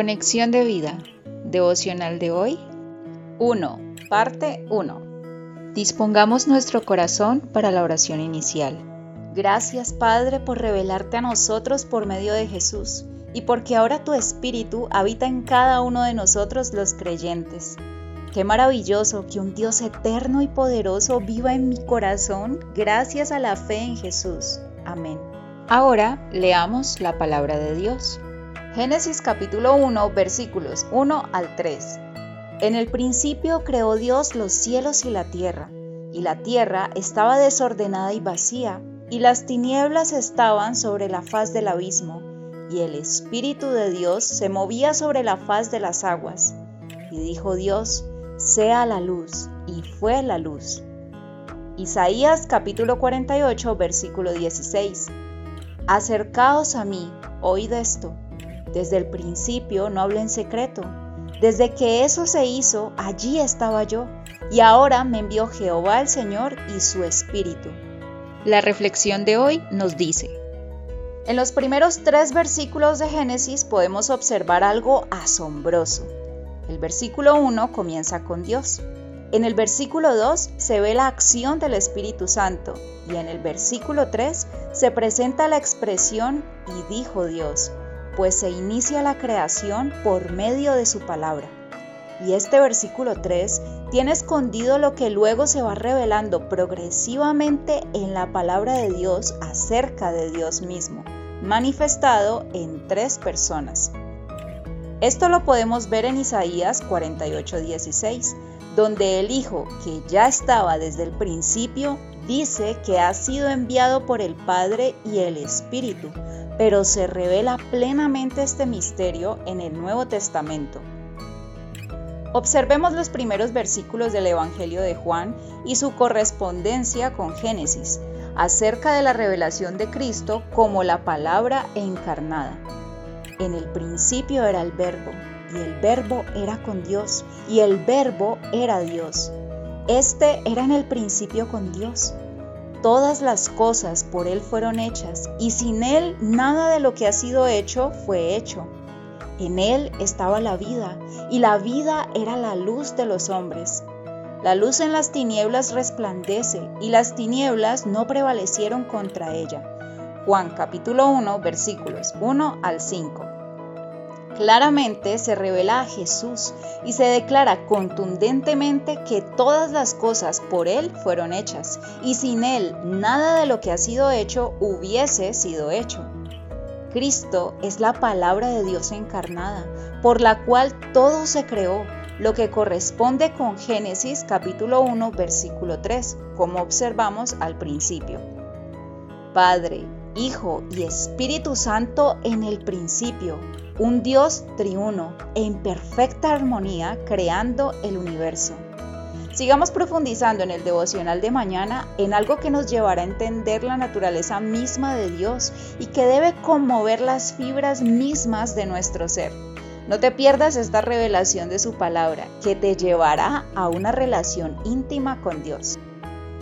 Conexión de vida. Devocional de hoy. 1. Parte 1. Dispongamos nuestro corazón para la oración inicial. Gracias Padre por revelarte a nosotros por medio de Jesús y porque ahora tu Espíritu habita en cada uno de nosotros los creyentes. Qué maravilloso que un Dios eterno y poderoso viva en mi corazón gracias a la fe en Jesús. Amén. Ahora leamos la palabra de Dios. Génesis capítulo 1 versículos 1 al 3. En el principio creó Dios los cielos y la tierra, y la tierra estaba desordenada y vacía, y las tinieblas estaban sobre la faz del abismo, y el Espíritu de Dios se movía sobre la faz de las aguas. Y dijo Dios, sea la luz, y fue la luz. Isaías capítulo 48 versículo 16. Acercaos a mí, oíd esto desde el principio no hablé en secreto. Desde que eso se hizo, allí estaba yo. Y ahora me envió Jehová el Señor y su Espíritu. La reflexión de hoy nos dice, en los primeros tres versículos de Génesis podemos observar algo asombroso. El versículo 1 comienza con Dios. En el versículo 2 se ve la acción del Espíritu Santo y en el versículo 3 se presenta la expresión y dijo Dios pues se inicia la creación por medio de su palabra. Y este versículo 3 tiene escondido lo que luego se va revelando progresivamente en la palabra de Dios acerca de Dios mismo, manifestado en tres personas. Esto lo podemos ver en Isaías 48:16, donde el Hijo, que ya estaba desde el principio, dice que ha sido enviado por el Padre y el Espíritu pero se revela plenamente este misterio en el Nuevo Testamento. Observemos los primeros versículos del Evangelio de Juan y su correspondencia con Génesis, acerca de la revelación de Cristo como la palabra encarnada. En el principio era el verbo, y el verbo era con Dios, y el verbo era Dios. Este era en el principio con Dios. Todas las cosas por Él fueron hechas, y sin Él nada de lo que ha sido hecho fue hecho. En Él estaba la vida, y la vida era la luz de los hombres. La luz en las tinieblas resplandece, y las tinieblas no prevalecieron contra ella. Juan capítulo 1 versículos 1 al 5. Claramente se revela a Jesús y se declara contundentemente que todas las cosas por Él fueron hechas y sin Él nada de lo que ha sido hecho hubiese sido hecho. Cristo es la palabra de Dios encarnada, por la cual todo se creó, lo que corresponde con Génesis capítulo 1 versículo 3, como observamos al principio. Padre, Hijo y Espíritu Santo en el principio, un Dios triuno en perfecta armonía creando el universo. Sigamos profundizando en el devocional de mañana en algo que nos llevará a entender la naturaleza misma de Dios y que debe conmover las fibras mismas de nuestro ser. No te pierdas esta revelación de su palabra que te llevará a una relación íntima con Dios.